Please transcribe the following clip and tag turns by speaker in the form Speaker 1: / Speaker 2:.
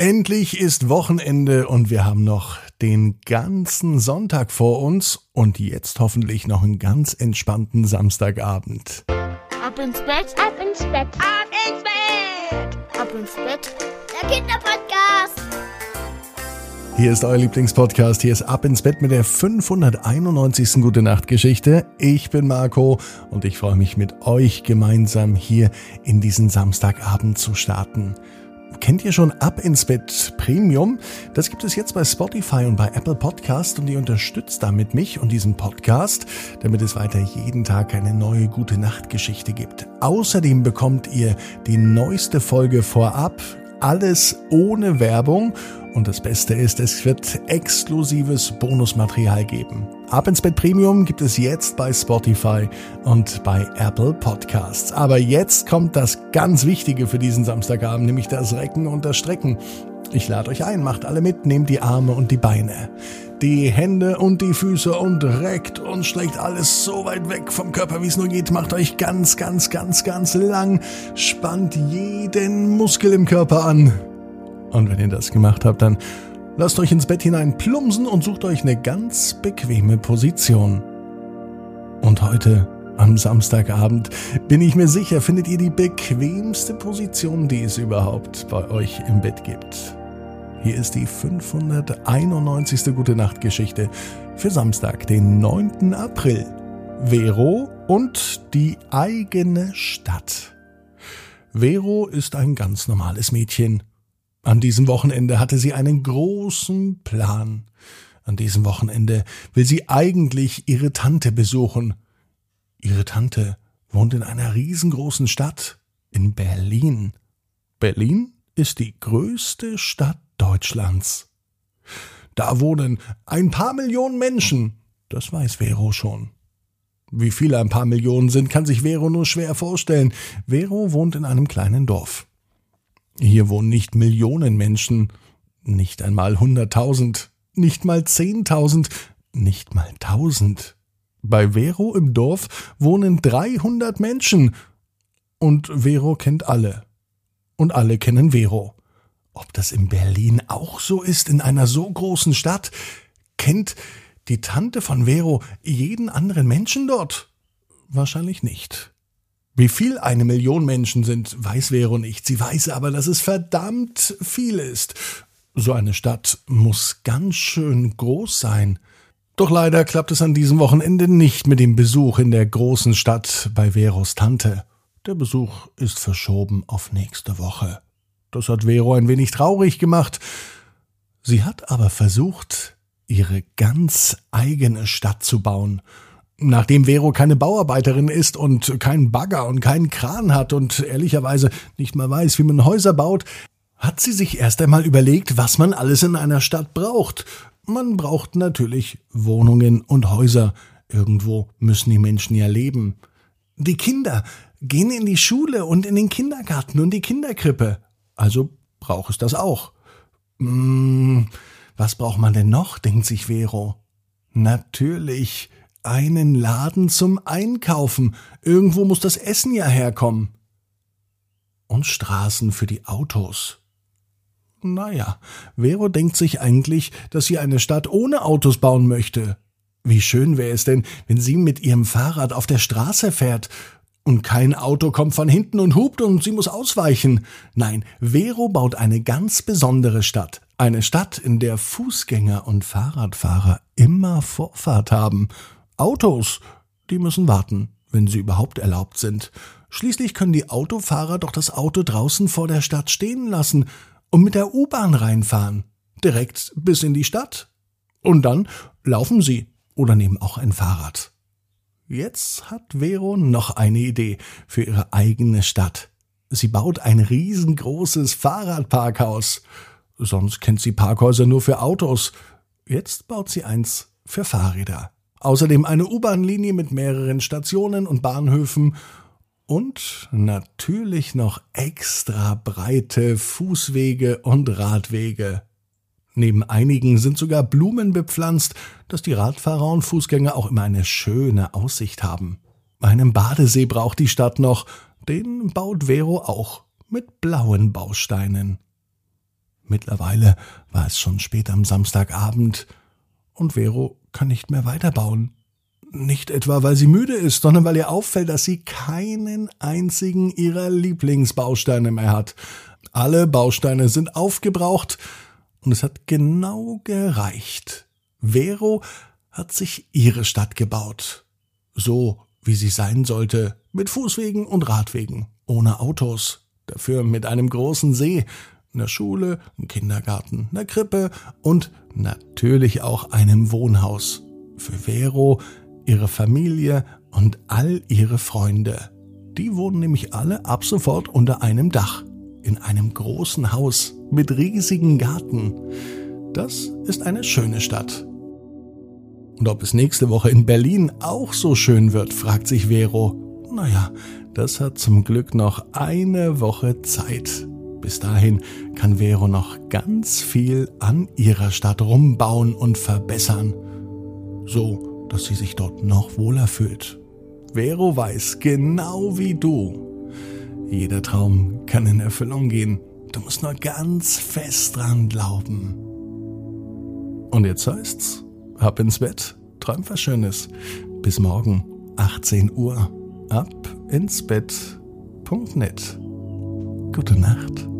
Speaker 1: Endlich ist Wochenende und wir haben noch den ganzen Sonntag vor uns und jetzt hoffentlich noch einen ganz entspannten Samstagabend.
Speaker 2: Ab ins Bett, ab ins Bett, ab ins Bett, ab ins Bett. Der Kinderpodcast.
Speaker 1: Hier ist euer Lieblingspodcast. Hier ist Ab ins Bett mit der 591. Gute Nacht Geschichte. Ich bin Marco und ich freue mich mit euch gemeinsam hier in diesen Samstagabend zu starten. Kennt ihr schon Ab ins Bett Premium? Das gibt es jetzt bei Spotify und bei Apple Podcast und ihr unterstützt damit mich und diesen Podcast, damit es weiter jeden Tag eine neue gute Nachtgeschichte gibt. Außerdem bekommt ihr die neueste Folge vorab, alles ohne Werbung und das Beste ist, es wird exklusives Bonusmaterial geben. Ab ins Bett Premium gibt es jetzt bei Spotify und bei Apple Podcasts. Aber jetzt kommt das ganz Wichtige für diesen Samstagabend, nämlich das Recken und das Strecken. Ich lade euch ein, macht alle mit, nehmt die Arme und die Beine, die Hände und die Füße und reckt und streckt alles so weit weg vom Körper, wie es nur geht. Macht euch ganz, ganz, ganz, ganz lang, spannt jeden Muskel im Körper an. Und wenn ihr das gemacht habt, dann lasst euch ins Bett hinein plumsen und sucht euch eine ganz bequeme Position. Und heute, am Samstagabend, bin ich mir sicher, findet ihr die bequemste Position, die es überhaupt bei euch im Bett gibt. Hier ist die 591. Gute Nacht Geschichte für Samstag, den 9. April. Vero und die eigene Stadt. Vero ist ein ganz normales Mädchen. An diesem Wochenende hatte sie einen großen Plan. An diesem Wochenende will sie eigentlich ihre Tante besuchen. Ihre Tante wohnt in einer riesengroßen Stadt, in Berlin. Berlin ist die größte Stadt Deutschlands. Da wohnen ein paar Millionen Menschen, das weiß Vero schon. Wie viele ein paar Millionen sind, kann sich Vero nur schwer vorstellen. Vero wohnt in einem kleinen Dorf. Hier wohnen nicht Millionen Menschen, nicht einmal hunderttausend, nicht mal zehntausend, nicht mal tausend. Bei Vero im Dorf wohnen dreihundert Menschen. Und Vero kennt alle. Und alle kennen Vero. Ob das in Berlin auch so ist, in einer so großen Stadt? Kennt die Tante von Vero jeden anderen Menschen dort? Wahrscheinlich nicht. Wie viel eine Million Menschen sind, weiß Vero nicht. Sie weiß aber, dass es verdammt viel ist. So eine Stadt muss ganz schön groß sein. Doch leider klappt es an diesem Wochenende nicht mit dem Besuch in der großen Stadt bei Veros Tante. Der Besuch ist verschoben auf nächste Woche. Das hat Vero ein wenig traurig gemacht. Sie hat aber versucht, ihre ganz eigene Stadt zu bauen Nachdem Vero keine Bauarbeiterin ist und keinen Bagger und keinen Kran hat und ehrlicherweise nicht mal weiß, wie man Häuser baut, hat sie sich erst einmal überlegt, was man alles in einer Stadt braucht. Man braucht natürlich Wohnungen und Häuser. Irgendwo müssen die Menschen ja leben. Die Kinder gehen in die Schule und in den Kindergarten und die Kinderkrippe. Also braucht es das auch. Hm, was braucht man denn noch, denkt sich Vero. Natürlich einen Laden zum Einkaufen. Irgendwo muss das Essen ja herkommen. Und Straßen für die Autos. Naja, Vero denkt sich eigentlich, dass sie eine Stadt ohne Autos bauen möchte. Wie schön wäre es denn, wenn sie mit ihrem Fahrrad auf der Straße fährt und kein Auto kommt von hinten und hupt und sie muss ausweichen. Nein, Vero baut eine ganz besondere Stadt. Eine Stadt, in der Fußgänger und Fahrradfahrer immer Vorfahrt haben Autos, die müssen warten, wenn sie überhaupt erlaubt sind. Schließlich können die Autofahrer doch das Auto draußen vor der Stadt stehen lassen und mit der U-Bahn reinfahren. Direkt bis in die Stadt. Und dann laufen sie oder nehmen auch ein Fahrrad. Jetzt hat Vero noch eine Idee für ihre eigene Stadt. Sie baut ein riesengroßes Fahrradparkhaus. Sonst kennt sie Parkhäuser nur für Autos. Jetzt baut sie eins für Fahrräder. Außerdem eine U-Bahn-Linie mit mehreren Stationen und Bahnhöfen und natürlich noch extra breite Fußwege und Radwege. Neben einigen sind sogar Blumen bepflanzt, dass die Radfahrer und Fußgänger auch immer eine schöne Aussicht haben. Einen Badesee braucht die Stadt noch, den baut Vero auch mit blauen Bausteinen. Mittlerweile war es schon spät am Samstagabend und Vero kann nicht mehr weiterbauen. Nicht etwa, weil sie müde ist, sondern weil ihr auffällt, dass sie keinen einzigen ihrer Lieblingsbausteine mehr hat. Alle Bausteine sind aufgebraucht und es hat genau gereicht. Vero hat sich ihre Stadt gebaut. So, wie sie sein sollte, mit Fußwegen und Radwegen, ohne Autos, dafür mit einem großen See, einer Schule, einem Kindergarten, einer Krippe und natürlich auch einem Wohnhaus. Für Vero ihre Familie und all ihre Freunde. Die wohnen nämlich alle ab sofort unter einem Dach, in einem großen Haus mit riesigen Garten. Das ist eine schöne Stadt. Und ob es nächste Woche in Berlin auch so schön wird, fragt sich Vero. Naja, das hat zum Glück noch eine Woche Zeit. Bis dahin kann Vero noch ganz viel an ihrer Stadt rumbauen und verbessern. So dass sie sich dort noch wohler fühlt. Vero weiß, genau wie du, jeder Traum kann in Erfüllung gehen. Du musst nur ganz fest dran glauben. Und jetzt heißt's, ab ins Bett, träum was Schönes. Bis morgen, 18 Uhr, ab ins Bett.net. Gute Nacht.